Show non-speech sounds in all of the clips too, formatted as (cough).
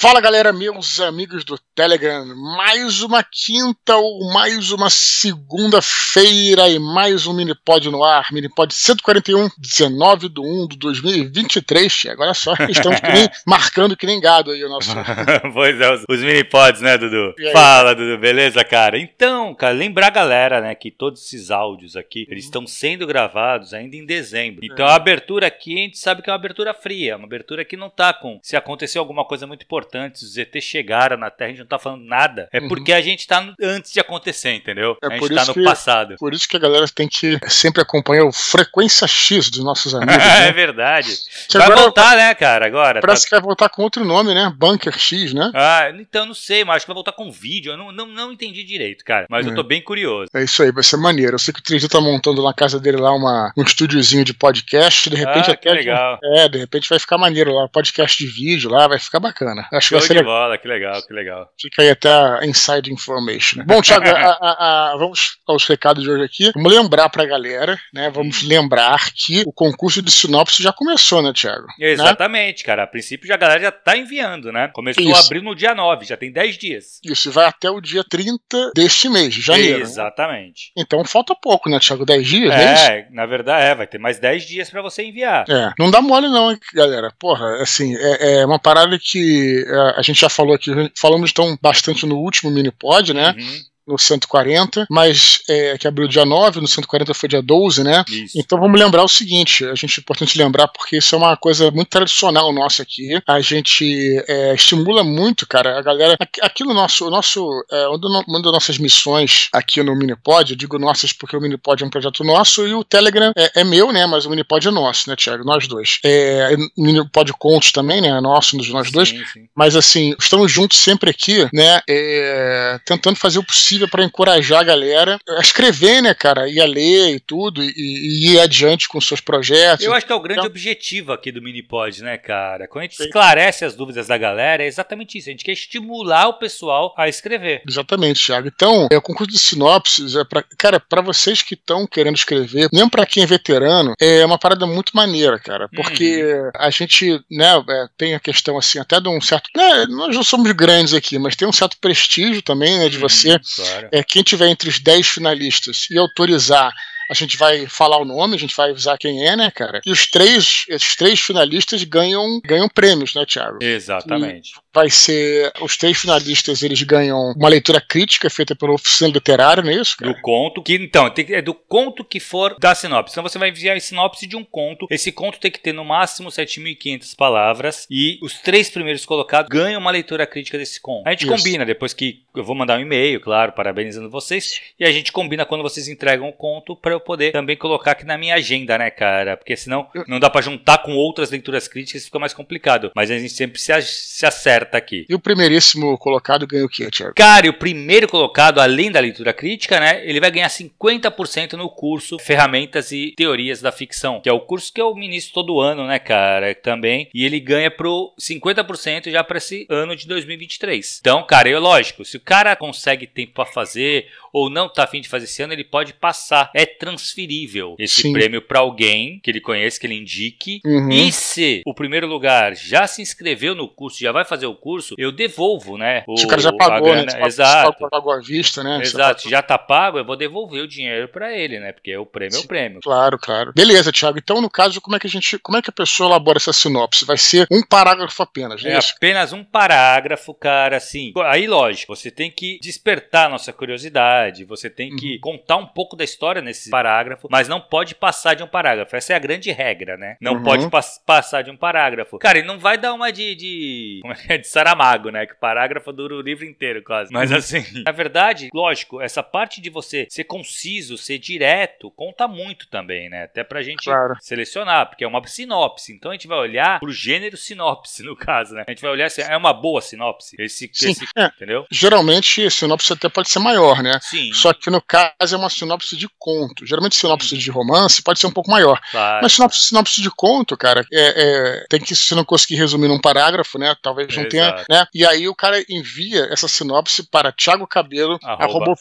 Fala galera, meus amigos do Telegram, mais uma quinta ou mais uma segunda-feira e mais um Minipod no ar, Minipod 141, 19 de 1 de 2023. Agora só, estamos que nem, (laughs) marcando que nem gado aí o nosso. (laughs) pois é, os, os Minipods, né, Dudu? Fala, Dudu, beleza, cara? Então, cara, lembrar a galera, né, que todos esses áudios aqui, eles estão sendo gravados ainda em dezembro. Então é. a abertura aqui, a gente sabe que é uma abertura fria, uma abertura que não tá com. Se acontecer alguma coisa muito importante, os ET chegaram na Terra, a gente não tá falando nada, é uhum. porque a gente tá antes de acontecer, entendeu? É a gente tá no que, passado. Por isso que a galera tem que sempre acompanhar o Frequência X dos nossos (laughs) amigos. né? é verdade. Que vai agora, voltar, né, cara, agora. Parece tá... que vai voltar com outro nome, né? Bunker X, né? Ah, então não sei, mas acho que vai voltar com vídeo. Eu não, não, não entendi direito, cara. Mas é. eu tô bem curioso. É isso aí, vai ser maneiro. Eu sei que o 3D tá montando na casa dele lá uma, um estúdiozinho de podcast. De repente ah, até. legal. É, de repente vai ficar maneiro lá. Podcast de vídeo lá, vai ficar bacana. Acho Show que. De bola, que legal, que legal. Fica aí até a inside information. Bom, Thiago, a, a, vamos aos recados de hoje aqui. Vamos lembrar pra galera, né? Vamos lembrar que o concurso de sinopse já começou, né, Thiago? Né? Exatamente, né? cara. A princípio já, a galera já tá enviando, né? Começou Isso. a abrir no dia 9, já tem 10 dias. Isso, e vai até o dia 30 deste mês, de janeiro. Né? Exatamente. Né? Então falta pouco, né, Thiago? 10 dias, é, é na verdade, é, vai ter mais 10 dias para você enviar. É, não dá mole não, hein, galera. Porra, assim, é, é uma parada que a gente já falou aqui, falamos então bastante no último mini pod, né? Uhum no 140, mas é, que abriu dia 9, no 140 foi dia 12, né? Isso. Então vamos lembrar o seguinte: a gente é importante lembrar porque isso é uma coisa muito tradicional nossa aqui. A gente é, estimula muito, cara, a galera. Aqui no nosso, nosso é, uma das nossas missões aqui no Minipod, eu digo nossas porque o Minipod é um projeto nosso e o Telegram é, é meu, né? Mas o Minipod é nosso, né, Thiago? Nós dois. É, o Minipod Contos também, né? É nosso, um nós sim, dois. Sim. Mas assim, estamos juntos sempre aqui, né? É, tentando fazer o possível para encorajar a galera a escrever, né, cara, e a ler e tudo, e, e, ir adiante com seus projetos. Eu acho que é o grande então... objetivo aqui do Minipod, né, cara? Quando a gente Sim. esclarece as dúvidas da galera, é exatamente isso. A gente quer estimular o pessoal a escrever. Exatamente, Thiago. Então, é, o concurso de sinopses é para, cara, para vocês que estão querendo escrever, mesmo para quem é veterano, é uma parada muito maneira, cara, porque uhum. a gente, né, é, tem a questão assim, até de um certo, né, nós não somos grandes aqui, mas tem um certo prestígio também, né, de uhum, você claro. É, quem tiver entre os 10 finalistas e autorizar a gente vai falar o nome, a gente vai avisar quem é, né, cara? E os três, esses três finalistas ganham, ganham prêmios, né, Thiago? Exatamente. E vai ser. Os três finalistas eles ganham uma leitura crítica feita pela oficina literária, não é isso? Cara? Do conto. Que, então, tem, é do conto que for da sinopse. Então você vai enviar a sinopse de um conto. Esse conto tem que ter no máximo 7.500 palavras. E os três primeiros colocados ganham uma leitura crítica desse conto. A gente isso. combina depois que eu vou mandar um e-mail, claro, parabenizando vocês. E a gente combina quando vocês entregam o conto para eu poder também colocar aqui na minha agenda, né, cara? Porque senão não dá para juntar com outras leituras críticas, fica mais complicado. Mas a gente sempre se, se acerta aqui. E o primeiríssimo colocado ganha o quê, Thiago? Cara, e o primeiro colocado, além da leitura crítica, né, ele vai ganhar 50% no curso Ferramentas e Teorias da Ficção, que é o curso que eu ministro todo ano, né, cara, também. E ele ganha pro 50% já para esse ano de 2023. Então, cara, é lógico, se o cara consegue tempo para fazer ou não tá afim de fazer esse ano, ele pode passar. É transferível esse Sim. prêmio para alguém que ele conhece, que ele indique. Uhum. E se o primeiro lugar já se inscreveu no curso, já vai fazer o curso, eu devolvo, né? O, se o cara já pagou, né? Exato. Pagou à vista, né? Exato. Se já tá pago, eu vou devolver o dinheiro para ele, né? Porque o prêmio Sim. é o prêmio. Claro, claro. Beleza, Thiago. Então, no caso, como é que a gente, como é que a pessoa elabora essa sinopse? Vai ser um parágrafo apenas, é, é apenas um parágrafo, cara, assim. Aí, lógico, você tem que despertar a nossa curiosidade, você tem que uhum. contar um pouco da história nesse parágrafo, mas não pode passar de um parágrafo. Essa é a grande regra, né? Não uhum. pode pas passar de um parágrafo. Cara, ele não vai dar uma de, de como é que é? De Saramago, né? Que o parágrafo dura o livro inteiro, quase. Mas uhum. assim, na verdade, lógico, essa parte de você ser conciso, ser direto, conta muito também, né? Até pra gente claro. selecionar, porque é uma sinopse. Então a gente vai olhar pro gênero sinopse, (laughs) no caso, né? A gente vai olhar se é uma boa sinopse. Esse, Sim, esse é. entendeu? Geralmente sinopse até pode ser maior, né? Sim. Só que no caso é uma sinopse de conto. Geralmente sinopse hum. de romance pode ser um pouco maior. Claro. Mas sinopse, sinopse de conto, cara, é, é, tem que, se não conseguir resumir num parágrafo, né? Talvez não Exato. tenha, né? E aí o cara envia essa sinopse para Thiago Cabelo, arroba.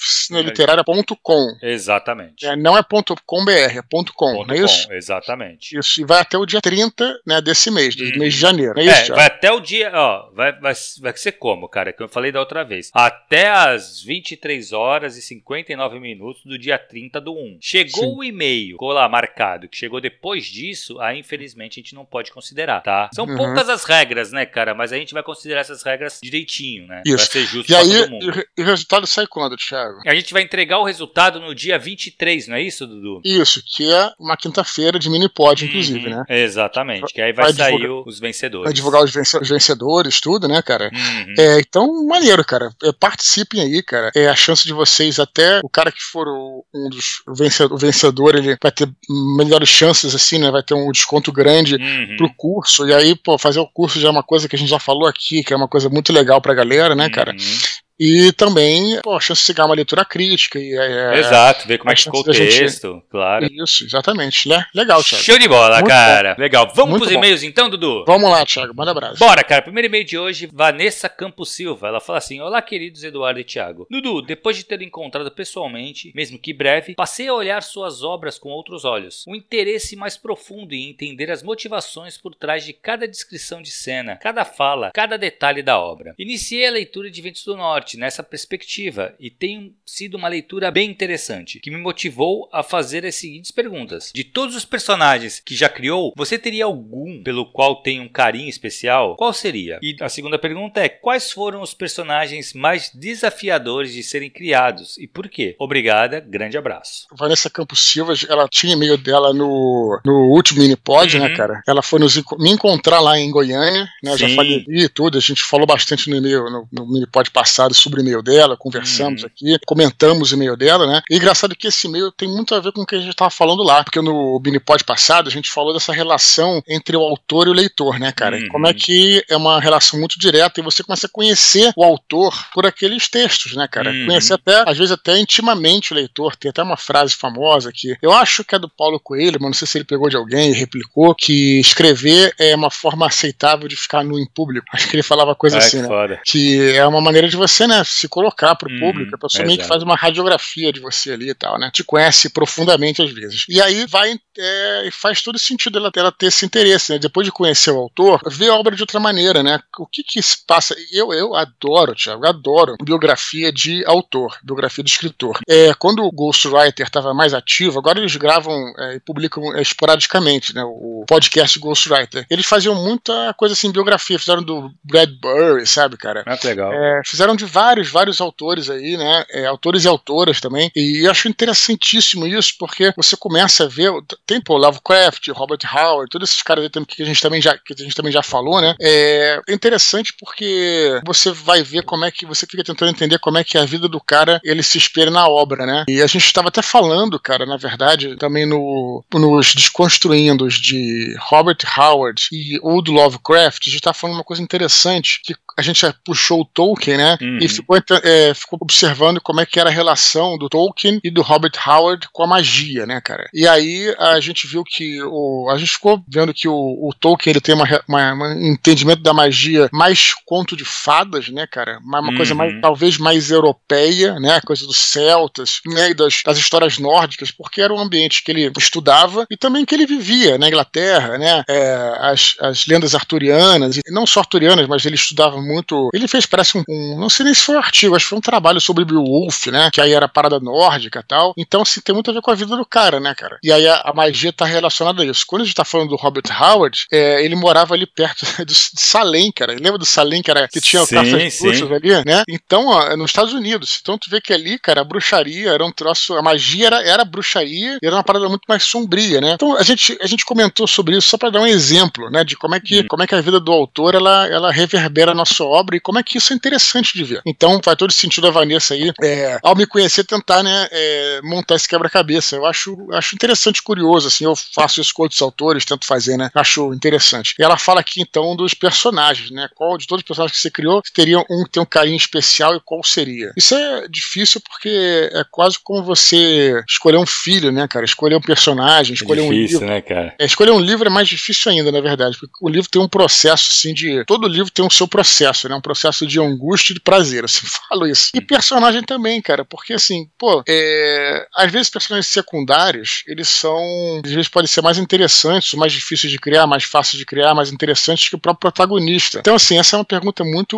Exatamente. É, não é ponto .com.br, é ponto .com, ponto não é isso? Com, exatamente. Isso, e vai até o dia 30 né, desse mês, do hum. mês de janeiro, é isso? É, vai até o dia, ó, vai, vai, vai ser como, cara, que eu falei da outra vez. Até as 23 horas e 59 minutos do dia 30 do 1. Chegou Sim. o e-mail, ficou lá marcado, que chegou depois disso, aí infelizmente a gente não pode considerar, tá? São uhum. poucas as regras, né, cara? Mas a gente vai considerar essas regras direitinho, né? Isso. Pra ser justo e pra aí, todo mundo. E o resultado sai quando, Thiago? A gente vai entregar o resultado no dia 23, não é isso, Dudu? Isso, que é uma quinta-feira de mini pod, uhum. inclusive, né? Exatamente, que aí vai, vai sair divulgar, os vencedores. Vai divulgar os vencedores, tudo, né, cara? Uhum. É, então, maneiro, cara. É, participem aí, cara. É a chance de vocês, até o cara que for o, um dos vencedor, vencedor, ele vai ter melhores chances, assim, né? Vai ter um desconto grande uhum. pro curso. E aí, pô, fazer o curso já é uma coisa que a gente já falou aqui, que é uma coisa muito legal pra galera, né, cara? Uhum. E também, pô, a chance de chegar uma leitura crítica. E, é, Exato, ver como é que ficou o texto, gente... claro. Isso, exatamente. Legal, Thiago. Show de bola, Muito cara. Bom. Legal. Vamos Muito pros e-mails então, Dudu? Vamos lá, Thiago. Manda abraço. Bora, cara. Primeiro e-mail de hoje, Vanessa Campos Silva. Ela fala assim: Olá, queridos Eduardo e Thiago. Dudu, depois de ter encontrado pessoalmente, mesmo que breve, passei a olhar suas obras com outros olhos. Um interesse mais profundo em entender as motivações por trás de cada descrição de cena, cada fala, cada detalhe da obra. Iniciei a leitura de Ventos do Norte nessa perspectiva e tem sido uma leitura bem interessante, que me motivou a fazer as seguintes perguntas. De todos os personagens que já criou, você teria algum pelo qual tem um carinho especial? Qual seria? E a segunda pergunta é: quais foram os personagens mais desafiadores de serem criados e por quê? Obrigada, grande abraço. Vanessa Campos Silva, ela tinha e-mail dela no, no último mini-pod, né, uhum. né, cara? Ela foi nos, me encontrar lá em Goiânia, né? Eu já falei e tudo, a gente falou bastante no e-mail, no, no mini-pod passado sobre o e-mail dela, conversamos uhum. aqui, comentamos o e-mail dela, né? E engraçado que esse e-mail tem muito a ver com o que a gente estava falando lá, porque no Binipod passado a gente falou dessa relação entre o autor e o leitor, né, cara? Uhum. Como é que é uma relação muito direta e você começa a conhecer o autor por aqueles textos, né, cara? Uhum. Conhecer até, às vezes até intimamente o leitor. Tem até uma frase famosa que eu acho que é do Paulo Coelho, mas não sei se ele pegou de alguém e replicou, que escrever é uma forma aceitável de ficar nu em público. (laughs) Acho que ele falava coisa Ai, assim, né? Foda. Que é uma maneira de você, né, se colocar para o hum, público, a pessoa meio que faz uma radiografia de você ali e tal, né? Te conhece profundamente às vezes. E aí vai é, faz todo sentido ela, ela ter esse interesse, né? Depois de conhecer o autor, ver a obra de outra maneira, né? O que que se passa? Eu, eu adoro, Thiago, adoro biografia de autor, biografia de escritor. É, quando o Ghostwriter estava mais ativo, agora eles gravam é, e publicam é, esporadicamente, né? O podcast Ghostwriter. Eles faziam muita coisa assim, biografia, fizeram do Bradbury, sabe, cara? Ah, legal. É, fizeram de vários, vários autores aí, né? É, autores e autoras também. E acho interessantíssimo isso, porque você começa a ver. Tem, pô, Lovecraft, Robert Howard, todos esses caras aí que a gente também já, que a gente também já falou, né? É interessante porque você vai ver como é que você fica tentando entender como é que a vida do cara ele se espelha na obra, né? E a gente estava até falando, cara, na verdade, também no, nos Desconstruindo de Robert Howard e o do Lovecraft, a gente tá falando uma coisa interessante, que a gente puxou o Tolkien, né? Uhum. E ficou é, ficou observando como é que era a relação do Tolkien e do Robert Howard com a magia, né, cara? E aí a gente viu que o, a gente ficou vendo que o, o Tolkien ele tem uma, uma, um entendimento da magia mais conto de fadas, né, cara? Uma, uma uhum. coisa mais, talvez mais europeia, né? Coisa dos celtas, né? E das, das histórias nórdicas, porque era um ambiente que ele estudava e também que ele vivia na Inglaterra, né? É, as, as lendas arturianas, e não só arturianas, mas ele estudava muito. Ele fez, parece um, um não sei nem se foi um artigo, acho que foi um trabalho sobre Beowulf, né? Que aí era parada nórdica e tal. Então, assim, tem muito a ver com a vida do cara, né, cara? E aí a, a magia tá relacionada a isso. Quando a gente tá falando do Robert Howard, é, ele morava ali perto (laughs) de Salem, cara. Lembra do Salem, que, era, que tinha sim, o caça de bruxas ali, né? Então, ó, nos Estados Unidos. Então, tu vê que ali, cara, a bruxaria era um troço. A magia era, era bruxaria e era uma parada muito mais sombria, né? Então, a gente, a gente comentou sobre isso só para dar um exemplo, né? De como é que, como é que a vida do autor ela, ela reverbera nosso sua obra e como é que isso é interessante de ver. Então faz todo sentido a Vanessa aí, é, ao me conhecer, tentar né, é, montar esse quebra-cabeça. Eu acho, acho interessante curioso, assim, eu faço isso com outros autores, tento fazer, né? Acho interessante. E ela fala aqui então dos personagens, né? Qual de todos os personagens que você criou teria um que tem um carinho especial e qual seria? Isso é difícil porque é quase como você escolher um filho, né, cara? Escolher um personagem, escolher é difícil, um livro. né, cara? É, escolher um livro é mais difícil ainda, na verdade, porque o livro tem um processo, assim, de. Todo livro tem o um seu processo, né? Um processo de angústia e de prazer, assim, (laughs) falo isso. E personagem também, cara, porque assim, pô, é... às vezes personagens secundários, eles são. Às vezes podem ser mais interessantes, mais difíceis de criar, mais fáceis de criar, mais interessantes que o próprio protagonista. Então, assim, essa é uma pergunta muito,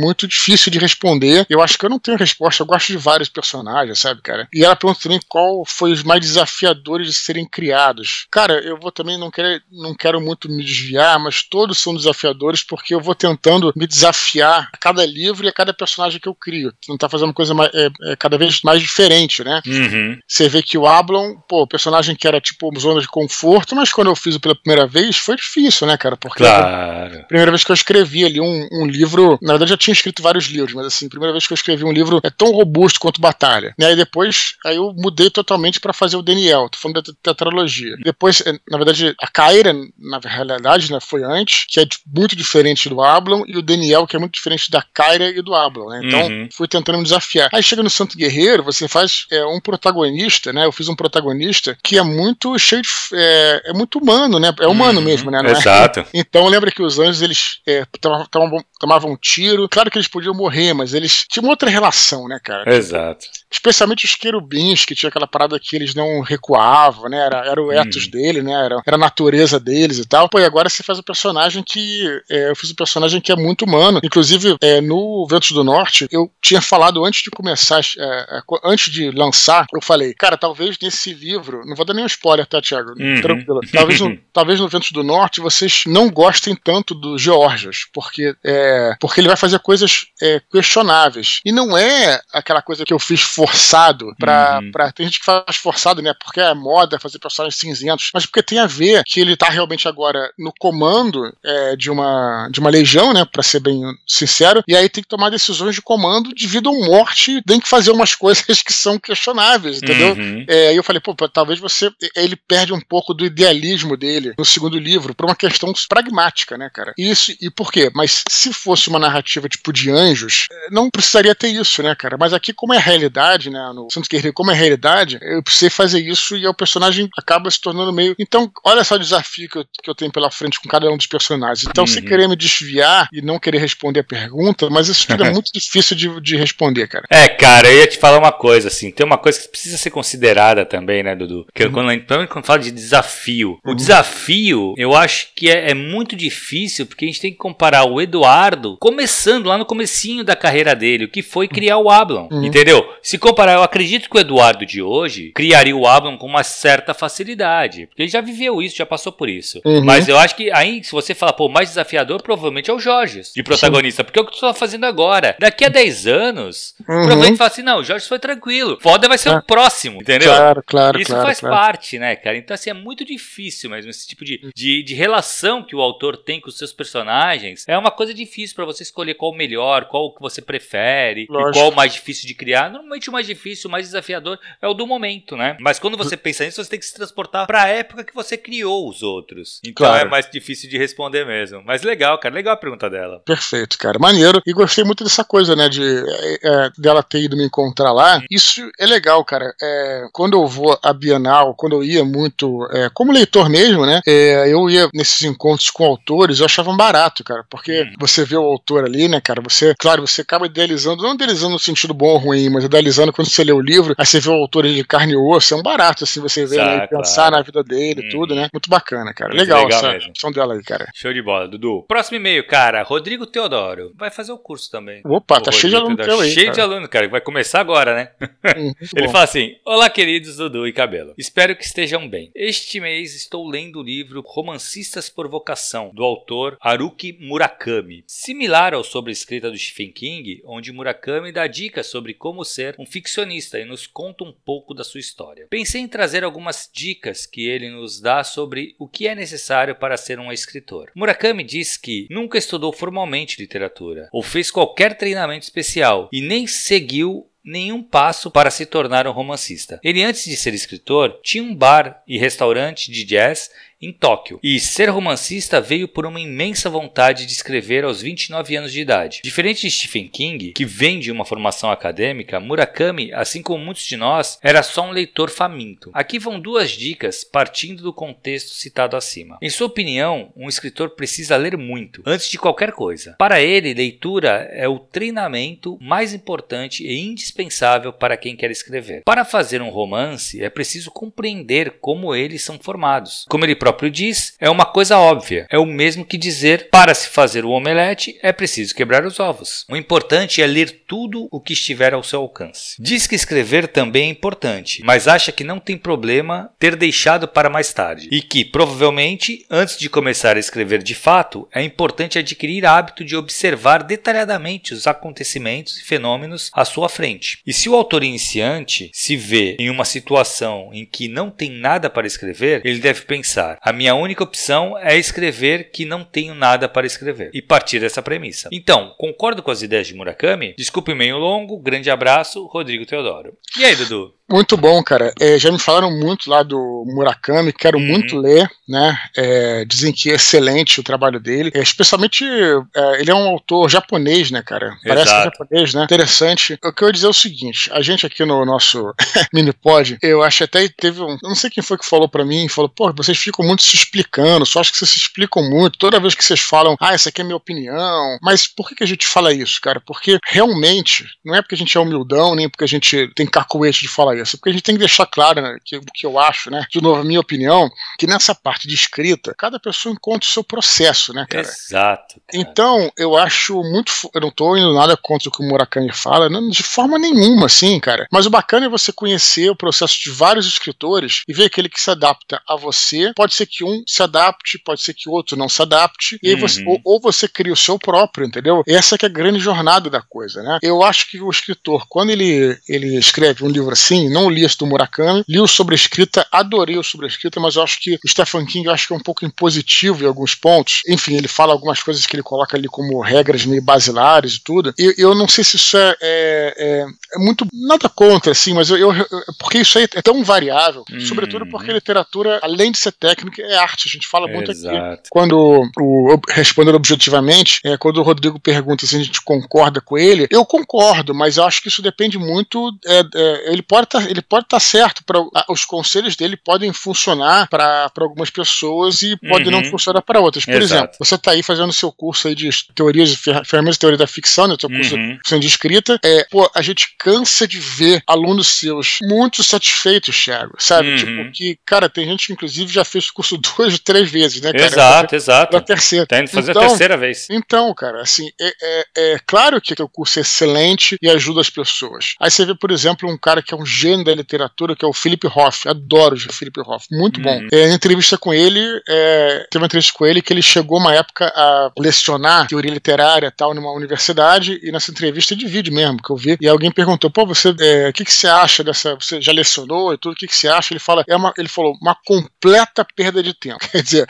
muito difícil de responder. Eu acho que eu não tenho resposta, eu gosto de vários personagens, sabe, cara? E ela pergunta também qual foi os mais desafiadores de serem criados. Cara, eu vou também não quero, não quero muito me desviar, mas todos são desafiadores porque eu vou tentando me desafiar a cada livro e a cada personagem que eu crio. Não tá fazendo coisa mais, é, é cada vez mais diferente, né? Uhum. Você vê que o Ablon, pô, personagem que era tipo zona de conforto, mas quando eu fiz pela primeira vez foi difícil, né, cara? Porque claro. a primeira vez que eu escrevi ali um, um livro, na verdade eu já tinha escrito vários livros, mas assim, a primeira vez que eu escrevi um livro é tão robusto quanto Batalha. E aí depois, aí eu mudei totalmente para fazer o Daniel, tô falando da tetralogia. Depois, é, na verdade, a Kyra, na realidade, né, foi antes, que é muito diferente do Ablon, e o Daniel, que é muito diferente da Kyra e do Ablon, né? Então, uhum. fui tentando me desafiar. Aí chega no Santo Guerreiro, você faz é, um protagonista, né? Eu fiz um protagonista que é muito cheio de. É, é muito humano, né? É humano uhum. mesmo, né? Não Exato. É? (laughs) Então, lembra que os anjos, eles é, tomavam, tomavam um tiro. Claro que eles podiam morrer, mas eles tinham outra relação, né, cara? Exato. Especialmente os querubins, que tinha aquela parada que eles não recuavam, né? Era, era o ethos hum. dele, né? Era, era a natureza deles e tal. Pô, e agora você faz um personagem que. É, eu fiz um personagem que é muito humano. Inclusive, é, no Ventos do Norte, eu tinha falado antes de começar, é, é antes de lançar, eu falei, cara, talvez nesse livro, não vou dar nenhum spoiler, tá, Thiago? Uhum. Tranquilo. Talvez no, (laughs) talvez no Ventos do Norte vocês não gostem tanto do Georgios, porque, é, porque ele vai fazer coisas é, questionáveis. E não é aquela coisa que eu fiz forçado pra, uhum. pra. Tem gente que faz forçado, né? Porque é moda fazer personagens cinzentos, mas porque tem a ver que ele tá realmente agora no comando é, de, uma, de uma legião, né? Pra ser bem sincero, e aí tem que tomar decisões de comando de vida ou morte, tem que fazer umas coisas que são questionáveis, entendeu? Uhum. É, aí eu falei, pô, talvez você. Ele perde um pouco do idealismo dele no segundo livro por uma questão pragmática, né, cara? Isso, e por quê? Mas se fosse uma narrativa tipo de anjos, não precisaria ter isso, né, cara? Mas aqui, como é realidade, né, no Santos Guerreiro, como é realidade, eu precisei fazer isso e o personagem acaba se tornando meio. Então, olha só o desafio que eu, que eu tenho pela frente com cada um dos personagens. Então, uhum. se querer me desviar e não querer responder a pergunta, mas isso tudo é muito difícil de, de responder, cara. É, cara, eu ia te falar uma coisa, assim, tem uma coisa que precisa ser considerada também, né, Dudu? Que uhum. quando, quando fala de desafio, uhum. o desafio, eu acho que é, é muito difícil, porque a gente tem que comparar o Eduardo começando lá no comecinho da carreira dele, o que foi criar o Ablon, uhum. entendeu? Se comparar, eu acredito que o Eduardo de hoje criaria o Ablon com uma certa facilidade, porque ele já viveu isso, já passou por isso. Uhum. Mas eu acho que aí, se você falar, pô, mais desafiador, provavelmente é o Jorge, de protagonista, porque é o que tu tá fazendo agora. Daqui a 10 anos, uhum. provavelmente fala assim, não, o Jorge foi tranquilo, foda vai ser o próximo, entendeu? Claro, claro, Isso claro, faz claro. parte, né, cara? Então, assim, é muito difícil mesmo, esse tipo de, de, de relação que o autor tem com os seus personagens, é uma coisa difícil para você escolher qual o melhor, qual que você prefere, qual o mais difícil de criar. Normalmente o mais difícil, o mais desafiador é o do momento, né? Mas quando você pensa nisso, você tem que se transportar para a época que você criou os outros. Então claro. é mais difícil de responder mesmo. Mas legal, cara, legal a pergunta dela. Perfeito, cara, maneiro. E gostei muito dessa coisa, né, de é, é, dela ter ido me encontrar lá. Isso é legal, cara. É, quando eu vou a Bienal, quando eu ia muito, é, como leitor mesmo, né, é, eu ia nesses encontros com autores, eu achava barato, cara, porque hum. você vê o autor ali, né, cara, você, claro, você acaba idealizando, não idealizando no sentido bom ou ruim, mas idealizando quando você lê o livro, aí você vê o autor de carne e osso, é um barato, assim, você vê né, pensar na vida dele e hum. tudo, né? Muito bacana, cara. Muito legal, legal essa mesmo. dela aí, cara. Show de bola, Dudu. Próximo e-mail, cara, Rodrigo Teodoro. Vai fazer o curso também. Opa, o tá Rodrigo cheio de aluno aí. Cheio cara. de aluno, cara. Vai começar agora, né? (laughs) Hum, Ele bom. fala assim: Olá, queridos Dudu e Cabelo. Espero que estejam bem. Este mês estou lendo o livro Romancistas por Vocação, do autor Haruki Murakami. Similar ao sobre a escrita do Stephen King, onde Murakami dá dicas sobre como ser um ficcionista e nos conta um pouco da sua história. Pensei em trazer algumas dicas que ele nos dá sobre o que é necessário para ser um escritor. Murakami diz que nunca estudou formalmente literatura, ou fez qualquer treinamento especial, e nem seguiu nenhum passo para se tornar um romancista. Ele, antes de ser escritor, tinha um bar e restaurante de jazz em Tóquio. E ser romancista veio por uma imensa vontade de escrever aos 29 anos de idade. Diferente de Stephen King, que vem de uma formação acadêmica, Murakami, assim como muitos de nós, era só um leitor faminto. Aqui vão duas dicas partindo do contexto citado acima. Em sua opinião, um escritor precisa ler muito, antes de qualquer coisa. Para ele, leitura é o treinamento mais importante e indispensável para quem quer escrever. Para fazer um romance, é preciso compreender como eles são formados. Como ele próprio próprio diz, é uma coisa óbvia. É o mesmo que dizer para se fazer o omelete é preciso quebrar os ovos. O importante é ler tudo o que estiver ao seu alcance. Diz que escrever também é importante, mas acha que não tem problema ter deixado para mais tarde e que provavelmente antes de começar a escrever de fato é importante adquirir hábito de observar detalhadamente os acontecimentos e fenômenos à sua frente. E se o autor iniciante se vê em uma situação em que não tem nada para escrever, ele deve pensar: a minha única opção é escrever que não tenho nada para escrever e partir dessa premissa. Então, concordo com as ideias de Murakami? Desculpe meio longo, grande abraço, Rodrigo Teodoro. E aí, Dudu? Muito bom, cara. É, já me falaram muito lá do Murakami, quero uhum. muito ler, né? É, dizem que é excelente o trabalho dele. É, especialmente, é, ele é um autor japonês, né, cara? Parece que é japonês, né? Interessante. O que eu ia dizer é o seguinte: a gente aqui no nosso (laughs) mini-pod, eu acho até teve um. Eu não sei quem foi que falou para mim, falou, pô, vocês ficam muito se explicando, só acho que vocês se explicam muito. Toda vez que vocês falam, ah, essa aqui é minha opinião. Mas por que, que a gente fala isso, cara? Porque realmente, não é porque a gente é humildão, nem porque a gente tem cacuete de falar isso cabeça, porque a gente tem que deixar claro né, que, o que eu acho, né? De novo, a minha opinião, que nessa parte de escrita, cada pessoa encontra o seu processo, né, cara? Exato. Cara. Então, eu acho muito. Eu não tô indo nada contra o que o Murakami fala, não, de forma nenhuma, assim, cara. Mas o bacana é você conhecer o processo de vários escritores e ver aquele que se adapta a você. Pode ser que um se adapte, pode ser que outro não se adapte, e aí você, uhum. ou, ou, você cria o seu próprio, entendeu? Essa que é a grande jornada da coisa, né? Eu acho que o escritor, quando ele, ele escreve um livro assim, não li esse do Murakami, li o sobrescrita, adorei o sobrescrita, mas eu acho que o Stephen King eu acho que é um pouco impositivo em alguns pontos. Enfim, ele fala algumas coisas que ele coloca ali como regras meio basilares e tudo. E eu não sei se isso é, é, é, é muito. nada contra, assim, mas eu, eu, porque isso aí é tão variável, hum, sobretudo porque a literatura, além de ser técnica, é arte. A gente fala muito exato. aqui. Quando o, respondendo objetivamente, é, quando o Rodrigo pergunta se a gente concorda com ele, eu concordo, mas eu acho que isso depende muito. É, é, ele pode tá, ele pode estar tá certo, pra, os conselhos dele podem funcionar para algumas pessoas e podem uhum. não funcionar para outras. Por Exato. exemplo, você está aí fazendo seu curso aí de teorias de ferramentas de teoria da ficção, né, seu curso uhum. de escrita, é, pô, a gente cansa de ver alunos seus muito satisfeitos, Thiago, sabe? Uhum. Tipo, que, cara, tem gente que inclusive já fez o curso (laughs) duas, três vezes, né, cara? Exato, exato. Da terceira. Tá indo fazer então, a terceira vez. Então, cara, assim, é, é, é claro que o curso é excelente e ajuda as pessoas. Aí você vê, por exemplo, um cara que é um gênio da literatura, que é o Philip Hoff. Adoro o Philip Hoff, muito bom. Uhum. É, entrevista com ele, é, teve uma entrevista com ele que ele chegou uma época a lecionar teoria literária tal numa universidade e nessa entrevista de vídeo mesmo que eu vi e alguém perguntou, pô, você, é, o que, que você acha dessa, você já lecionou e tudo, o que, que você acha? Ele fala, é uma, ele falou, uma completa perda de tempo. (laughs) Quer dizer,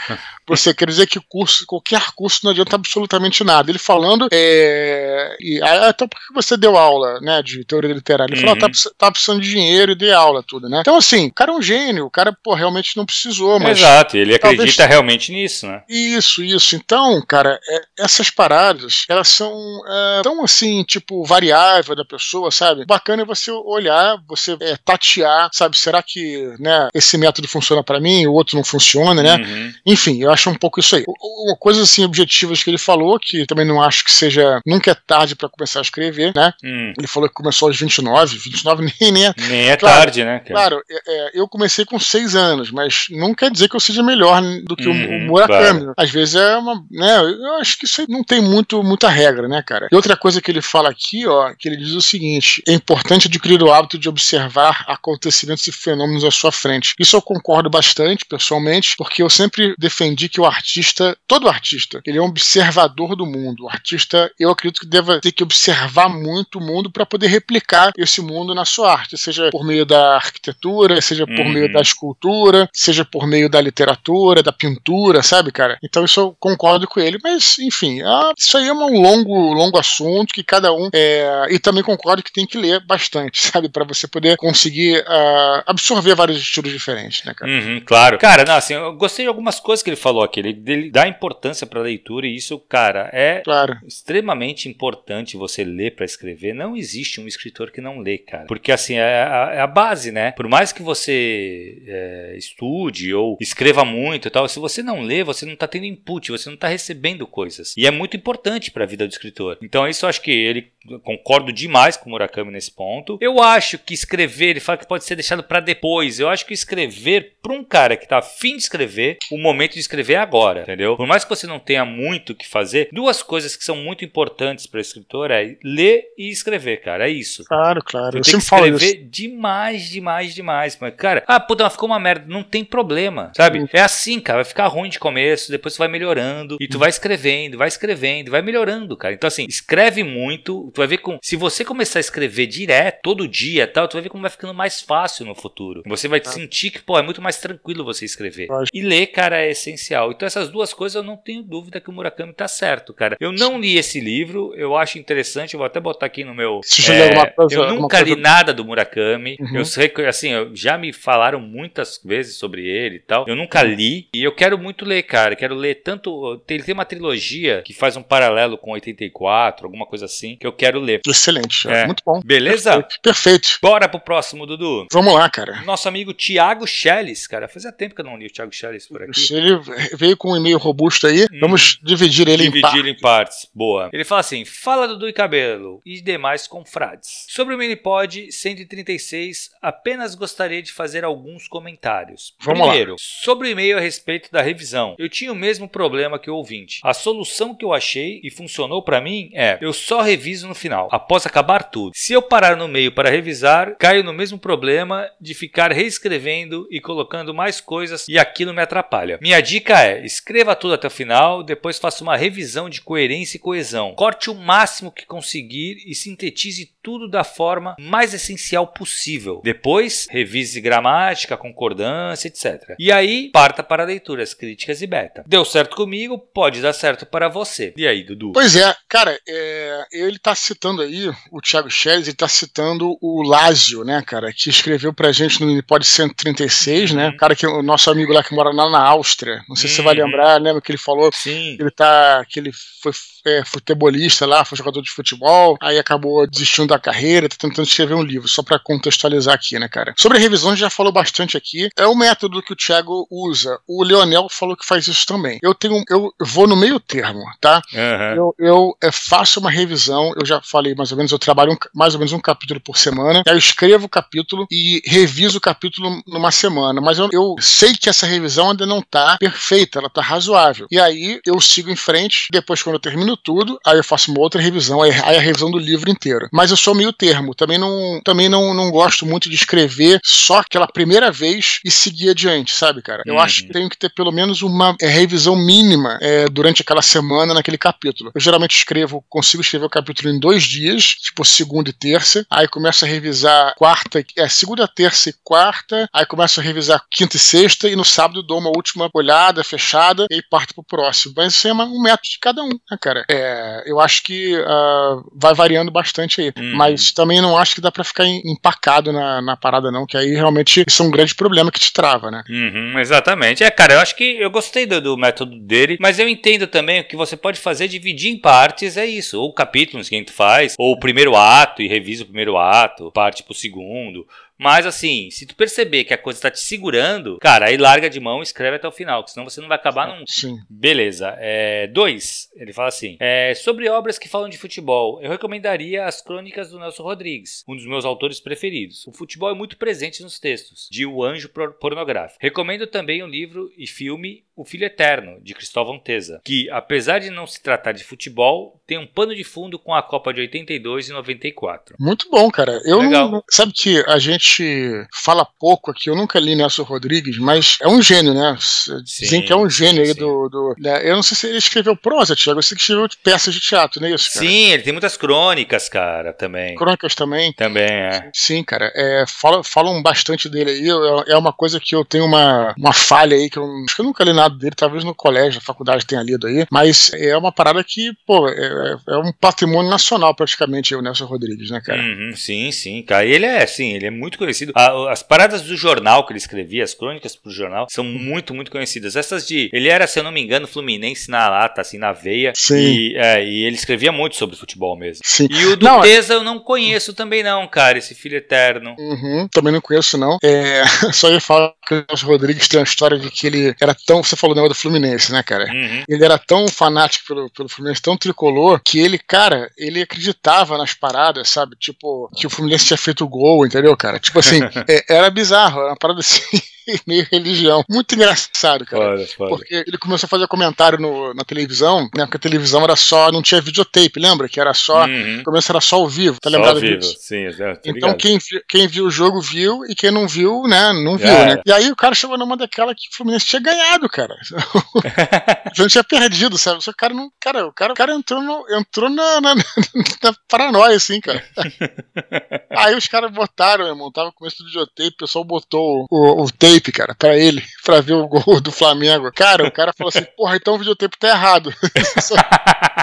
você quer dizer que curso, qualquer curso não adianta absolutamente nada. Ele falando, é, e, então por que você deu aula, né, de teoria literária? Ele uhum. falou, tá, tá precisando de dinheiro e dei aula, tudo, né? Então, assim, o cara é um gênio, o cara, pô, realmente não precisou, mas. Exato, ele talvez... acredita realmente nisso, né? Isso, isso. Então, cara, é, essas paradas, elas são é, tão assim, tipo, variável da pessoa, sabe? Bacana é você olhar, você é, tatear, sabe? Será que, né, esse método funciona para mim, o outro não funciona, né? Uhum. Enfim, eu acho um pouco isso aí. Uma coisa assim, objetivas que ele falou, que também não acho que seja. Nunca é tarde para começar a escrever, né? Hum. Ele falou que começou aos 29, 29 nem, nem é. Nem é claro, tarde, né? Claro, é, é, eu comecei com 6 anos, mas não quer dizer que eu seja melhor do que hum, o, o uhum, Murakami. Claro. Às vezes é uma. Né, eu acho que isso aí não tem muito, muita regra, né, cara? E outra coisa que ele fala aqui, ó, que ele diz o seguinte: é importante adquirir o hábito de observar acontecimentos e fenômenos à sua frente. Isso eu concordo bastante, pessoalmente, porque eu sempre defendi entendi que o artista, todo artista, ele é um observador do mundo. O artista, eu acredito que deva ter que observar muito o mundo para poder replicar esse mundo na sua arte, seja por meio da arquitetura, seja por uhum. meio da escultura, seja por meio da literatura, da pintura, sabe, cara? Então isso eu concordo com ele, mas enfim, ah, isso aí é um longo, longo assunto que cada um é, e também concordo que tem que ler bastante, (laughs) sabe, para você poder conseguir uh, absorver vários estilos diferentes, né, cara? Uhum, claro. Cara, não, assim, eu gostei de algumas coisas que ele falou aqui. Ele, ele dá importância para a leitura e isso, cara, é claro. extremamente importante você ler para escrever. Não existe um escritor que não lê, cara. Porque, assim, é a, é a base, né? Por mais que você é, estude ou escreva muito e tal, se você não lê, você não tá tendo input, você não tá recebendo coisas. E é muito importante para a vida do escritor. Então, isso eu acho que ele concordo demais com o Murakami nesse ponto. Eu acho que escrever, ele fala que pode ser deixado para depois. Eu acho que escrever para um cara que tá afim de escrever, o momento de escrever é agora, entendeu? Por mais que você não tenha muito o que fazer, duas coisas que são muito importantes para escritor é ler e escrever, cara. É isso. Claro, claro. Eu, que escrever demais, demais, demais. Mas, cara, ah, puta, ficou uma merda. Não tem problema, sabe? É assim, cara. Vai ficar ruim de começo, depois você vai melhorando e tu vai escrevendo, vai escrevendo, vai melhorando, cara. Então, assim, escreve muito. Tu vai ver com. Se você começar a escrever direto, todo dia tal, tu vai ver como vai ficando mais fácil no futuro. Você vai ah. sentir que, pô, é muito mais tranquilo você escrever. E ler, cara, é essencial. Então, essas duas coisas eu não tenho dúvida que o Murakami tá certo, cara. Eu não li esse livro, eu acho interessante, eu vou até botar aqui no meu. É, coisa, eu nunca li nada do Murakami. Uhum. Eu sei que, assim, já me falaram muitas vezes sobre ele e tal. Eu nunca li e eu quero muito ler, cara. Quero ler tanto. Ele tem uma trilogia que faz um paralelo com 84, alguma coisa assim, que eu quero ler. Excelente, é. muito bom. Beleza? Perfeito. Perfeito. Bora pro próximo, Dudu. Vamos lá, cara. Nosso amigo Tiago Schelles, cara. Fazia tempo que eu não li o Tiago Schelles por aqui. Ele veio com um e-mail robusto aí. Hum. Vamos dividir ele dividir em partes. Dividir em partes. Boa. Ele fala assim: Fala Dudu e Cabelo e demais confrades. Sobre o Minipod 136, apenas gostaria de fazer alguns comentários. Vamos Primeiro, lá. sobre o e-mail a respeito da revisão. Eu tinha o mesmo problema que o ouvinte. A solução que eu achei e funcionou para mim é: eu só reviso no final, após acabar tudo. Se eu parar no meio para revisar, caio no mesmo problema de ficar reescrevendo e colocando mais coisas e aquilo me atrapalha. Minha dica é: escreva tudo até o final, depois faça uma revisão de coerência e coesão. Corte o máximo que conseguir e sintetize tudo da forma mais essencial possível. Depois, revise gramática, concordância, etc. E aí, parta para leituras críticas e beta. Deu certo comigo, pode dar certo para você. E aí, Dudu? Pois é, cara, é, ele tá citando aí, o Thiago Schelles, ele tá citando o Lázio, né, cara, que escreveu pra gente no Minipod 136, né, uhum. cara que o nosso amigo lá que mora lá na Áustria, não sei uhum. se você vai uhum. lembrar, lembra que ele falou Sim. ele tá, que ele foi é, futebolista lá, foi jogador de futebol, aí acabou desistindo da carreira, tá tentando escrever um livro, só para contextualizar aqui, né, cara. Sobre a revisão, a gente já falou bastante aqui. É o método que o Thiago usa. O Leonel falou que faz isso também. Eu tenho, eu vou no meio termo, tá? Uhum. Eu, eu é, faço uma revisão, eu já falei mais ou menos, eu trabalho um, mais ou menos um capítulo por semana, aí eu escrevo o capítulo e reviso o capítulo numa semana, mas eu, eu sei que essa revisão ainda não tá perfeita, ela tá razoável. E aí eu sigo em frente, depois quando eu termino tudo, aí eu faço uma outra revisão, aí, a revisão do livro inteiro. Mas eu sou meio termo, também não, também não, não gosto muito de escrever só aquela primeira vez e seguir adiante, sabe, cara? Eu uhum. acho que tenho que ter pelo menos uma é, revisão mínima é, durante aquela semana naquele capítulo. Eu geralmente escrevo, consigo escrever o capítulo em dois dias, tipo segunda e terça, aí começo a revisar quarta, é, segunda, terça e quarta, aí começo a revisar quinta e sexta, e no sábado dou uma última olhada, fechada, e aí parto pro próximo. Mas isso é um método de cada um, né, cara? É, eu acho que uh, vai variando bastante aí. Uhum. Mas também não acho que dá para ficar empacado na, na parada, não, que aí realmente isso é um grande problema que te trava, né? Uhum, exatamente. É, cara, eu acho que eu gostei do, do, método dele, mas eu entendo também o que você pode fazer, dividir em partes, é isso. Ou capítulos que a gente faz, ou o primeiro ato e revisa o primeiro ato, parte pro segundo, mas assim, se tu perceber que a coisa tá te segurando, cara, aí larga de mão e escreve até o final, senão você não vai acabar num. Sim. Beleza. É, dois, ele fala assim: é, sobre obras que falam de futebol, eu recomendaria as crônicas do Nelson Rodrigues, um dos meus autores preferidos. O futebol é muito presente nos textos, de O Anjo Pornográfico. Recomendo também o livro e filme O Filho Eterno, de Cristóvão Teza, que, apesar de não se tratar de futebol, tem um pano de fundo com a Copa de 82 e 94. Muito bom, cara. Eu Legal. Não, sabe que a gente gente fala pouco aqui, eu nunca li Nelson Rodrigues, mas é um gênio, né? Dizem sim, que é um gênio sim, aí do. do né? Eu não sei se ele escreveu prosa, Tiago, eu sei que escreveu peças de teatro, não é isso? Cara? Sim, ele tem muitas crônicas, cara, também. Crônicas também? Também, é. Sim, cara. É, falam, falam bastante dele aí. É uma coisa que eu tenho uma, uma falha aí, que eu acho que eu nunca li nada dele, talvez no colégio, na faculdade tenha lido aí, mas é uma parada que, pô, é, é um patrimônio nacional praticamente o Nelson Rodrigues, né, cara? Uhum, sim, sim, cara. Ele é, sim, ele é muito conhecido. As paradas do jornal que ele escrevia, as crônicas pro jornal, são muito, muito conhecidas. Essas de. Ele era, se eu não me engano, Fluminense na lata, assim, na veia. Sim. E, é, e ele escrevia muito sobre futebol mesmo. Sim. E o do Tesa eu não conheço também, não, cara, esse filho eterno. Uhum, também não conheço, não. É, (laughs) só ia falar que o Nelson Rodrigues tem uma história de que ele era tão. Você falou do negócio do Fluminense, né, cara? Uhum. Ele era tão fanático pelo, pelo Fluminense, tão tricolor, que ele, cara, ele acreditava nas paradas, sabe? Tipo, que o Fluminense tinha feito gol, entendeu, cara? Tipo assim, é, era bizarro, era uma parada assim. (laughs) meio religião. Muito engraçado, cara. Porque ele começou a fazer comentário no, na televisão, né? Porque a televisão era só, não tinha videotape, lembra? Que era só. Uhum. No começo era só ao vivo, tá só lembrado vivo. disso? Sim, exato. Então quem, quem viu o jogo viu e quem não viu, né? Não viu, né? E aí o cara chegou numa daquela que o Fluminense tinha ganhado, cara. (laughs) não tinha perdido, sabe? Só o cara não. Cara, o cara, o cara entrou, no, entrou na, na, na paranoia, assim, cara. (laughs) aí os caras botaram, irmão, tava com esse videotape, o pessoal botou o, o tape tape, cara, pra ele, pra ver o gol do Flamengo. Cara, o cara falou assim, porra, então o videotape tá errado. (laughs) (laughs)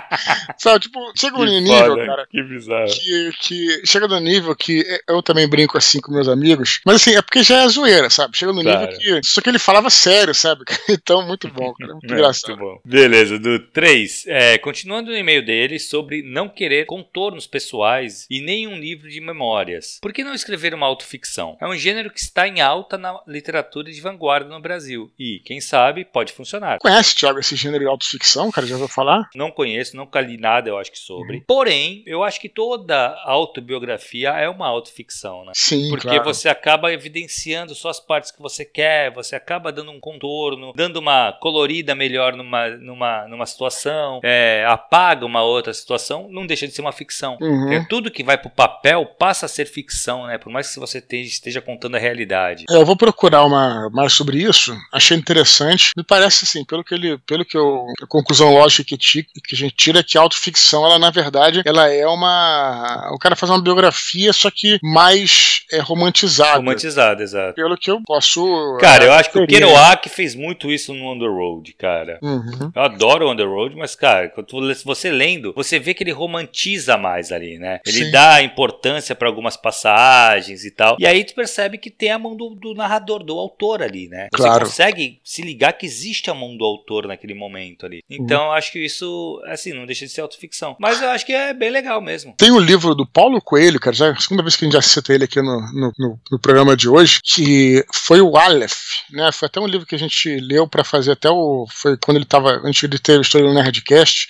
Sabe, tipo, chega um que nível, foda, cara. Que bizarro. Que, que chega no nível que eu também brinco assim com meus amigos, mas assim, é porque já é zoeira, sabe? Chega no claro. nível que. Só que ele falava sério, sabe? (laughs) Então, muito bom, cara. Muito (laughs) é, engraçado. Muito bom. Beleza, do 3. É, continuando no e-mail dele sobre não querer contornos pessoais e nenhum livro de memórias. Por que não escrever uma autoficção? É um gênero que está em alta na literatura de vanguarda no Brasil. E, quem sabe, pode funcionar. Conhece, Thiago, esse gênero de autoficção, cara? Já ouviu falar? Não conheço, nunca li nada, eu acho que sobre. Uhum. Porém, eu acho que toda autobiografia é uma autoficção, né? Sim, Porque claro. você acaba evidenciando só as partes que você quer, você acaba dando um contorno, dando uma colorida melhor numa, numa, numa situação, é, apaga uma outra situação, não deixa de ser uma ficção. Uhum. É, tudo que vai pro papel passa a ser ficção, né? Por mais que você esteja contando a realidade. Eu vou procurar uma mais sobre isso. Achei interessante. Me parece assim, pelo que ele, pelo que eu, a conclusão lógica que, que a gente tira é que a autoficção, ela na verdade, ela é uma. O cara faz uma biografia, só que mais é, romantizada. Romantizada, exato. Pelo que eu posso. Cara, eu acho que o Kerouac fez muito isso no Underworld, cara. Uhum. Eu adoro o Underworld, mas, cara, quando você lendo, você vê que ele romantiza mais ali, né? Ele Sim. dá importância para algumas passagens e tal. E aí tu percebe que tem a mão do, do narrador, do autor ali, né? Você claro. consegue se ligar que existe a mão do autor naquele momento ali. Então, uhum. acho que isso, assim, não deixa de ser autoficção. Mas eu acho que é bem legal mesmo. Tem o um livro do Paulo Coelho, cara, já é a segunda vez que a gente já cita ele aqui no, no, no, no programa de hoje, que foi o Aleph, né? Foi até um livro que a gente leu para fazer até o. Foi quando ele estava. Antes de ter o História do Nerdcast.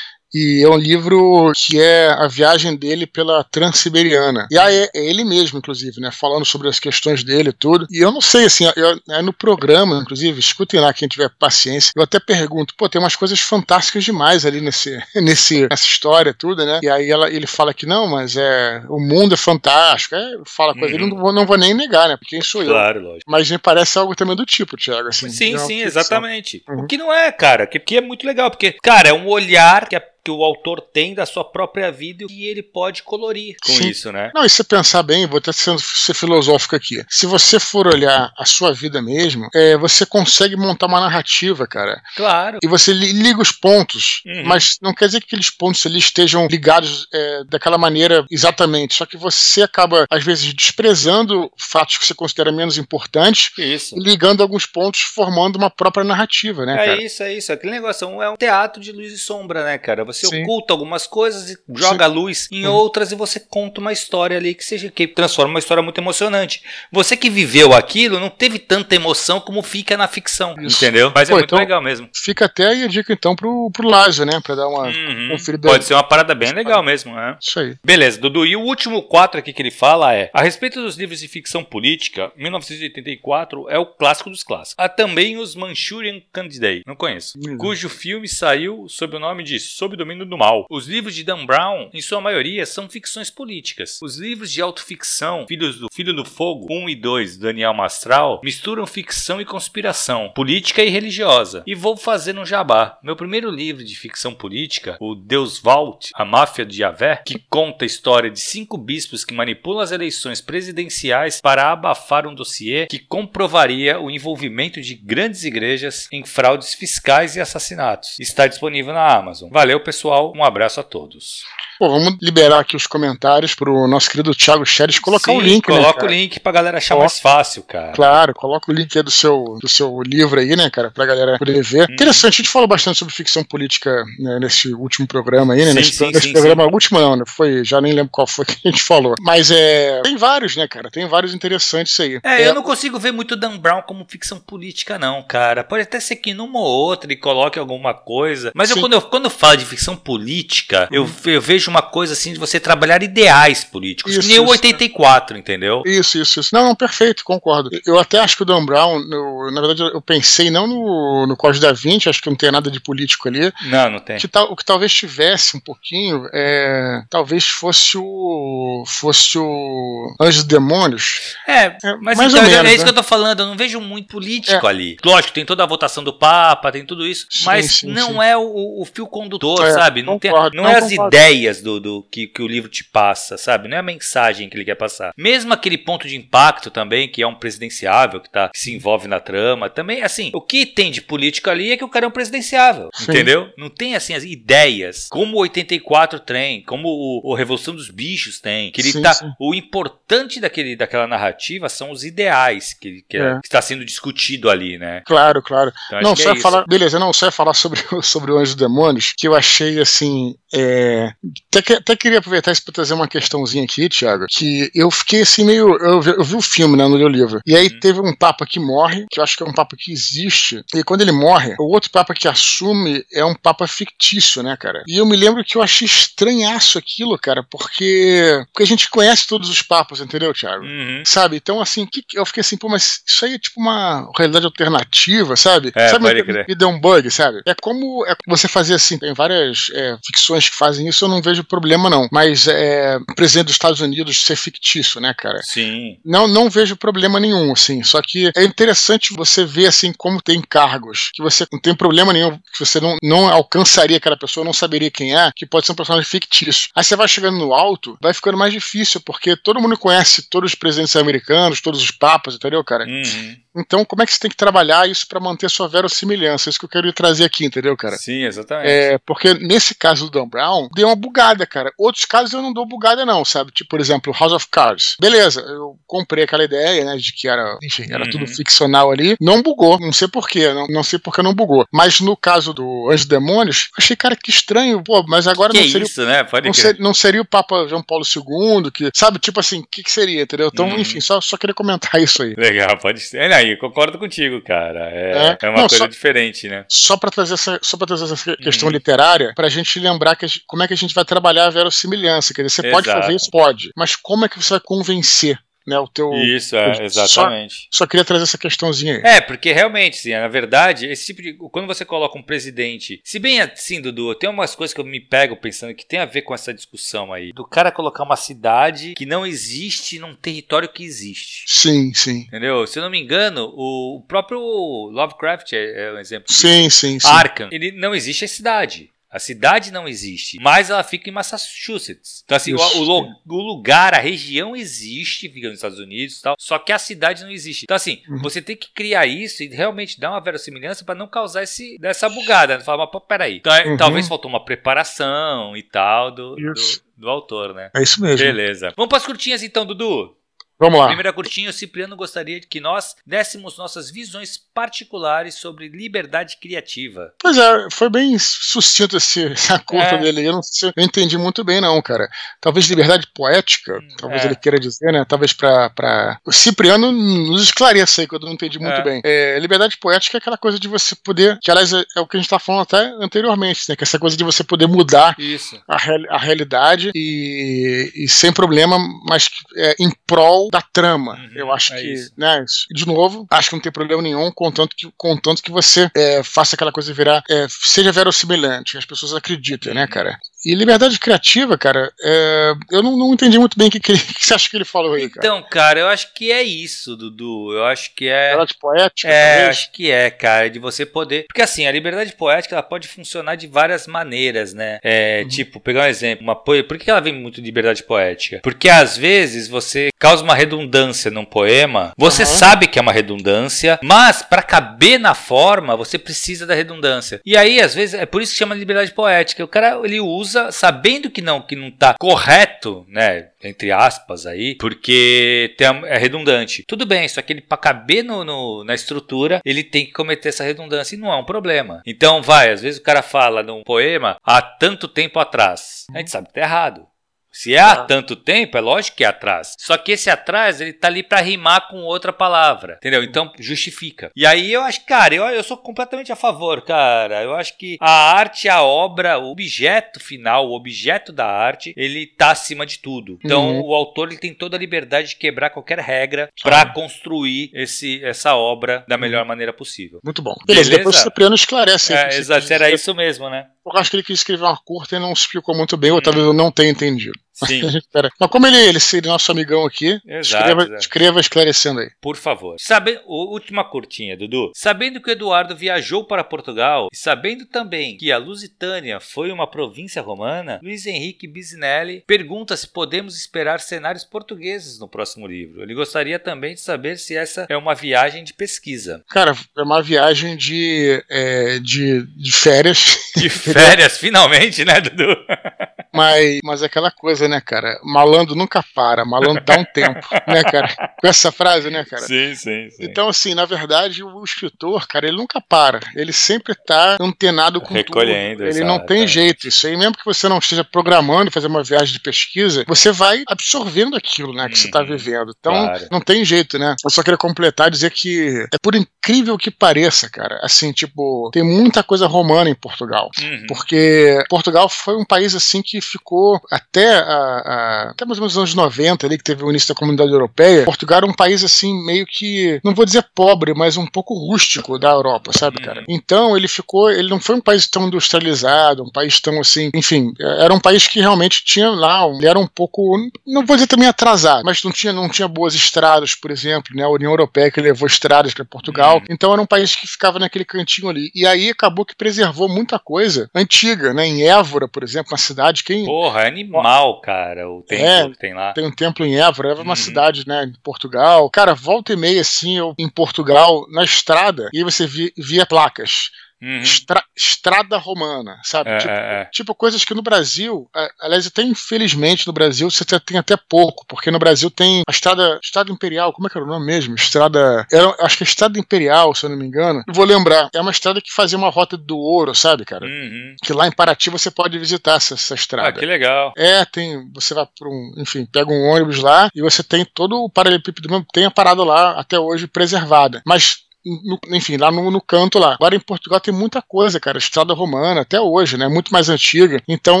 E é um livro que é a viagem dele pela Transiberiana. E aí é ele mesmo, inclusive, né? Falando sobre as questões dele e tudo. E eu não sei, assim, eu, é no programa, inclusive, escutem lá quem tiver paciência. Eu até pergunto, pô, tem umas coisas fantásticas demais ali nesse, (laughs) nesse, nessa história, tudo, né? E aí ela, ele fala que não, mas é o mundo é fantástico. É, fala coisa, uhum. ele não não vou nem negar, né? Porque quem sou claro, eu. lógico. Mas me parece algo também do tipo, Thiago. Assim, sim, sim, exatamente. Uhum. O que não é, cara, que, que é muito legal, porque, cara, é um olhar que a que o autor tem da sua própria vida e ele pode colorir com Sim. isso, né? Não, e se pensar bem, vou até sendo, ser filosófico aqui. Se você for olhar a sua vida mesmo, é, você consegue montar uma narrativa, cara. Claro. E você liga os pontos, uhum. mas não quer dizer que aqueles pontos ali estejam ligados é, daquela maneira exatamente. Só que você acaba, às vezes, desprezando fatos que você considera menos importantes isso. e ligando alguns pontos, formando uma própria narrativa, né? É cara? isso, é isso. Aquele negócio é um teatro de luz e sombra, né, cara? Você Sim. oculta algumas coisas e joga Sim. luz em uhum. outras e você conta uma história ali que seja que transforma uma história muito emocionante. Você que viveu aquilo não teve tanta emoção como fica na ficção, Isso. entendeu? Mas é Pô, é muito então, legal mesmo. Fica até aí a dica então pro, pro Lázio, né? Pra dar uma uhum. conferida. Pode ser uma parada bem legal mesmo, né? Isso aí. Beleza, Dudu. E o último quatro aqui que ele fala é: a respeito dos livros de ficção política, 1984 é o clássico dos clássicos. Há também os Manchurian Candidate, não conheço, uhum. cujo filme saiu sob o nome de Sob domínio do mal. Os livros de Dan Brown, em sua maioria, são ficções políticas. Os livros de autoficção, Filhos do Filho do Fogo 1 e 2, Daniel Mastral, misturam ficção e conspiração, política e religiosa. E vou fazer um jabá. Meu primeiro livro de ficção política, o Deus Vault, a Máfia de Javé, que conta a história de cinco bispos que manipulam as eleições presidenciais para abafar um dossiê que comprovaria o envolvimento de grandes igrejas em fraudes fiscais e assassinatos. Está disponível na Amazon. Valeu, pessoal. Um abraço a todos. Pô, vamos liberar aqui os comentários pro nosso querido Thiago Scheres colocar Sim, o link, né, coloca né, o link pra galera achar coloca, mais fácil, cara. Claro, coloca o link aí do seu, do seu livro aí, né, cara, pra galera poder ver. Hum. Interessante, a gente falou bastante sobre ficção política né, nesse último programa aí, né, sim, nesse, sim, nesse sim, programa, último não, né, foi, já nem lembro qual foi (laughs) que a gente falou. Mas é, tem vários, né, cara, tem vários interessantes aí. É, é, eu não consigo ver muito Dan Brown como ficção política não, cara. Pode até ser que numa ou outra ele coloque alguma coisa, mas eu, quando, eu, quando eu falo de ficção política, eu, eu vejo uma coisa assim de você trabalhar ideais políticos, isso, que nem o 84, entendeu? Isso, isso, isso. Não, não, perfeito, concordo. Eu até acho que o Dan Brown, eu, na verdade, eu pensei não no, no Código da Vinci, acho que não tem nada de político ali. Não, não tem. Que tal, o que talvez tivesse um pouquinho, é, talvez fosse o fosse o Anjos e Demônios. É, é mas mais então, menos, é isso né? que eu tô falando, eu não vejo muito político é. ali. Lógico, tem toda a votação do Papa, tem tudo isso, sim, mas sim, não sim. é o, o, fio condutor, é, sabe? Não, concordo, tem, não, não é as ideias do, do que, que o livro te passa, sabe? Não é a mensagem que ele quer passar. Mesmo aquele ponto de impacto também, que é um presidenciável, que, tá, que se envolve na trama, também, assim, o que tem de política ali é que o cara é um presidenciável, Sim. entendeu? Não tem, assim, as ideias, como o 84 tem, como o, o Revolução dos Bichos tem, que ele sim, tá... Sim. O importante daquele, daquela narrativa são os ideais que, que, é. que está sendo discutido ali, né? Claro, claro. Então, não, só é falar... Beleza, não, só falar sobre, (laughs) sobre o Anjo Demônios, que eu achei, assim, é... até, que, até queria aproveitar isso para trazer uma questãozinha aqui, Thiago, que eu fiquei assim meio. Eu vi, eu vi o filme, né? No meu livro. E aí uhum. teve um Papa que morre, que eu acho que é um Papa que existe. E quando ele morre, o outro Papa que assume é um Papa fictício, né, cara? E eu me lembro que eu achei estranhaço aquilo, cara, porque. Porque a gente conhece todos os Papas, entendeu, Thiago? Uhum. Sabe? Então, assim, que, eu fiquei assim, pô, mas isso aí é tipo uma realidade alternativa, sabe? É, sabe? Me, me deu um bug, sabe? É como é você fazer assim, tem várias é, ficções que fazem isso, eu não vejo problema, não. Mas é, presidente dos Estados Unidos ser fictício, né, cara? Sim. Não, não vejo problema nenhum, assim. Só que é interessante você ver, assim, como tem cargos que você não tem problema nenhum, que você não, não alcançaria aquela pessoa, não saberia quem é, que pode ser um personagem fictício. Aí você vai chegando no alto, vai ficando mais difícil, porque todo mundo conhece todos os presidentes americanos, todos os papas, entendeu, cara? Uhum. Então, como é que você tem que trabalhar isso para manter sua verossimilhança? Isso que eu quero trazer aqui, entendeu, cara? Sim, exatamente. É, porque nesse caso do Dan Brown, deu uma bugada, cara. Outros casos eu não dou bugada, não, sabe? Tipo, por exemplo, House of Cards. Beleza, eu comprei aquela ideia, né, de que era, enfim, era uhum. tudo ficcional ali. Não bugou, não sei porquê, não, não sei porque não bugou. Mas no caso do Anjos Demônios, achei, cara, que estranho, pô, mas agora que não seria. Isso, né? Pode não, ser, não seria o Papa João Paulo II, que, sabe, tipo assim, o que, que, seria, entendeu? Então, uhum. enfim, só, só queria comentar (laughs) isso aí. Legal, pode ser. É, aí, concordo contigo, cara. É, é. é uma não, coisa só, diferente, né? Só pra trazer essa, só pra trazer essa questão uhum. literária, pra gente lembrar que, como é que a gente vai trabalhar a verossimilhança. Quer dizer, você Exato. pode fazer isso? Pode. Mas como é que você vai convencer né, o teu. Isso, é, exatamente. Só, só, queria trazer essa questãozinha aí. É, porque realmente, sim, na verdade, esse tipo de. Quando você coloca um presidente. Se bem assim, Dudu, tem umas coisas que eu me pego pensando que tem a ver com essa discussão aí. Do cara colocar uma cidade que não existe num território que existe. Sim, sim. Entendeu? Se eu não me engano, o próprio Lovecraft é, é um exemplo. Sim, disso. sim, sim. Arkham, ele não existe a cidade. A cidade não existe, mas ela fica em Massachusetts. Então, assim, o, o, o, lugar, a região existe, fica nos Estados Unidos e tal, só que a cidade não existe. Então, assim, uhum. você tem que criar isso e realmente dar uma verossimilhança para não causar esse, essa bugada. Né? Falar, mas peraí. Então, é, uhum. Talvez faltou uma preparação e tal do, do, do, autor, né? É isso mesmo. Beleza. Vamos para as curtinhas então, Dudu. Vamos lá. Primeira curtinha, o Cipriano gostaria que nós dessemos nossas visões particulares sobre liberdade criativa. Pois é, foi bem sucinto esse, essa curta é. dele. Eu não, sei, eu entendi muito bem, não, cara. Talvez liberdade poética, hum, talvez é. ele queira dizer, né? Talvez pra, pra... O Cipriano nos esclareça aí, que eu não entendi muito é. bem. É, liberdade poética é aquela coisa de você poder, que aliás é, é o que a gente tá falando até anteriormente, né? Que é essa coisa de você poder mudar Isso. A, real, a realidade e, e sem problema, mas é, em prol da trama. Uhum, eu acho é que, isso. né, de novo, acho que não tem problema nenhum, contanto que, contanto que você é, faça aquela coisa virar, é, seja verossimilhante, as pessoas acreditem, né, Uhum. cara? E liberdade criativa, cara, é, eu não, não entendi muito bem o que, que, ele- (laughs) que você acha que ele falou aí, cara. Então, cara, eu acho que é isso, Dudu. Eu acho que é. Liberdade poética, É, talvez? acho que é, cara, de você poder. Porque assim, a liberdade poética ela pode funcionar de várias maneiras, né? É, Uhum. tipo, pegar um exemplo, uma poe... por que ela vem muito de liberdade poética? Porque às vezes você causa uma redundância num poema, você Uhum. sabe que é uma redundância, mas pra caber na forma, você precisa da redundância. E aí, às vezes, é por isso que chama de liberdade poética. O cara ele usa sabendo que não que não tá correto, né? Entre aspas aí, porque tem é redundante. Tudo bem, só que ele para caber no, no- na estrutura, ele tem que cometer essa redundância e não é um problema. Então, vai, às vezes o cara fala num poema há tanto tempo atrás. A gente sabe que tá errado. Se é há Tá. tanto tempo, é lógico que é atrás. Só que esse atrás, ele tá ali pra rimar com outra palavra. Entendeu? Então, justifica. E aí eu acho, cara, eu, eu sou completamente a favor, cara. Eu acho que a arte, a obra, o objeto final, o objeto da arte, ele tá acima de tudo. Então, Uhum. o autor ele tem toda a liberdade de quebrar qualquer regra pra construir esse, essa obra da melhor maneira possível. Muito bom. Beleza, Beleza? depois o Cipriano esclarece. É, exato, era isso mesmo, né? Eu acho que ele quis escrever uma curta e não explicou muito bem, ou talvez eu não tenha entendido. Sim. (laughs) Mas como ele, ele seria nosso amigão aqui, Exato, escreva, exato. escreva esclarecendo aí. Por favor. Sabe, última curtinha, Dudu. Sabendo que o Eduardo viajou para Portugal e sabendo também que a Lusitânia foi uma província romana, Luiz Henrique Bisinelli pergunta se podemos esperar cenários portugueses no próximo livro. Ele gostaria também de saber se essa é uma viagem de pesquisa. Cara, é uma viagem de, é, de, de férias, De (laughs) férias, finalmente, né, Dudu? (laughs) mas, mas é aquela coisa, né, cara? Malandro nunca para, malandro dá um tempo, (laughs) né, cara? Com essa frase, né, cara? Sim, sim, sim. Então, assim, na verdade, o escritor, cara, ele nunca para. Ele sempre tá antenado com Recolhendo, tudo. Ele não tem é. jeito. Isso aí, mesmo que você não esteja programando fazer uma viagem de pesquisa, você vai absorvendo aquilo, né, que você tá Uhum, vivendo. Então, claro. não tem jeito, né? Eu só queria completar e dizer que é por incrível que pareça, cara, assim, tipo, tem muita coisa romana em Portugal. Uhum. Porque Portugal foi um país assim que ficou até, a, a- até mais ou menos os anos 90, ali, que teve o início da comunidade europeia. Portugal era um país assim, meio que, não vou dizer pobre, mas um pouco rústico da Europa, sabe, Uhum. cara? Então ele ficou, ele não foi um país tão industrializado, um país tão assim, enfim, era um país que realmente tinha lá, ele era um pouco, não vou dizer também atrasado, mas não tinha, não tinha boas estradas, por exemplo, né? A União Europeia que levou estradas para Portugal. Uhum. Então era um país que ficava naquele cantinho ali. E aí acabou que preservou muita coisa antiga, né? Em Évora, por exemplo, uma cidade Porra, é animal, cara, o templo É. que tem lá. tem um templo em Évora, Évora é uma Uhum. cidade, né, em Portugal. Cara, volta e meia assim, eu em Portugal, na estrada, e aí você via, via placas. Uhum. Estra- estrada romana, sabe? É, tipo, é, é. tipo coisas que no Brasil, a- aliás, até infelizmente no Brasil você tem até pouco, porque no Brasil tem a estrada, estrada imperial, como é que era o nome mesmo? Estrada, era, acho que é estrada imperial, se eu não me engano. Vou lembrar. É uma estrada que fazia uma rota do ouro, sabe, cara? Uhum. Que lá em Paraty você pode visitar essa, essa Ah, estrada. que legal. É, tem. Você vai por um. Enfim, pega um ônibus lá e você tem todo o paralelepípedo mesmo, tem a parada lá até hoje preservada. Mas. No- enfim, lá no, no canto lá. Agora em Portugal tem muita coisa, cara. Estrada romana, até hoje, né? Muito mais antiga. Então,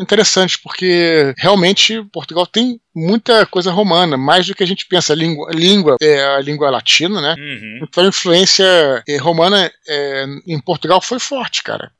interessante, porque realmente Portugal tem muita coisa romana, mais do que a gente pensa. A língua, língua é a língua latina, né? Uhum. Então a influência eh, romana eh, em Portugal foi forte, cara.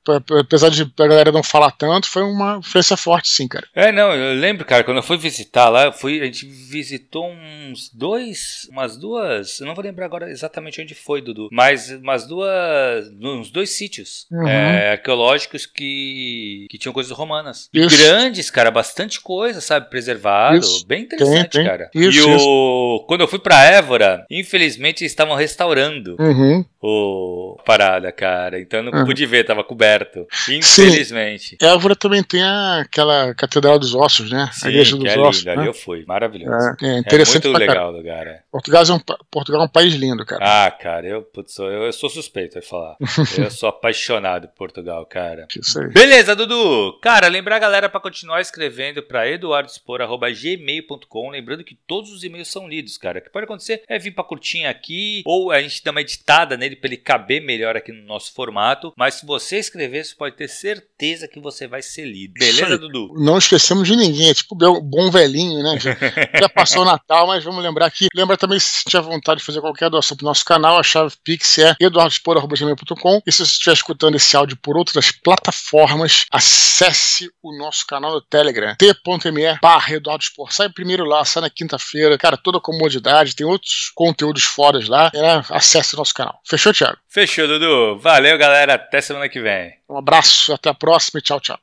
Apesar de a galera não falar tanto, foi uma influência forte, sim, cara. É, não, eu lembro, cara, quando eu fui visitar lá, eu fui, a gente visitou uns dois, umas duas, eu não vou lembrar agora exatamente onde foi, Dudu, mas umas duas, uns dois sítios Uhum. é, arqueológicos que, que tinham coisas romanas. E Isso. grandes, cara, bastante coisa, sabe, preservado, Isso. Bem interessante, Tem, tem. cara. Isso, e o, quando eu fui pra Évora, infelizmente eles estavam restaurando Uhum. o a parada, cara, então eu não Uhum. pude ver, tava coberto, infelizmente. Évora também tem aquela Catedral dos Ossos, né? Sim, a Igreja dos é Ossos. ali né? eu fui, maravilhoso. É, é É interessante muito pra legal o lugar, é. Portugal é, um, Portugal é um país lindo, cara. Ah, cara, eu, putz, eu, eu sou suspeito de falar. (laughs) eu sou apaixonado por Portugal, cara. Isso aí. Beleza, Dudu. Cara, lembrar a galera pra continuar escrevendo pra gmail.com. Lembrando que todos os e-mails são lidos, cara. O que pode acontecer é vir pra curtinha aqui, ou a gente dá uma editada nele para ele caber melhor aqui no nosso formato. Mas se você escrever, você pode ter certeza que você vai ser lido. Beleza, Dudu? Não esquecemos de ninguém, é tipo bom velhinho, né? (laughs) Já passou o Natal, mas vamos lembrar aqui. Lembra também, se tiver vontade de fazer qualquer doação pro nosso canal, a chave Pix é eduardospor.com. E se você estiver escutando esse áudio por outras plataformas, acesse o nosso canal no Telegram, t.me barra. Sai primeiro lá, sai na quinta-feira. Cara, toda comodidade, tem outros conteúdos fora lá. Né? Acesse o nosso canal. Fechou, Thiago? Fechou, Dudu. Valeu, galera. Até semana que vem. Um abraço, até a próxima e tchau, tchau.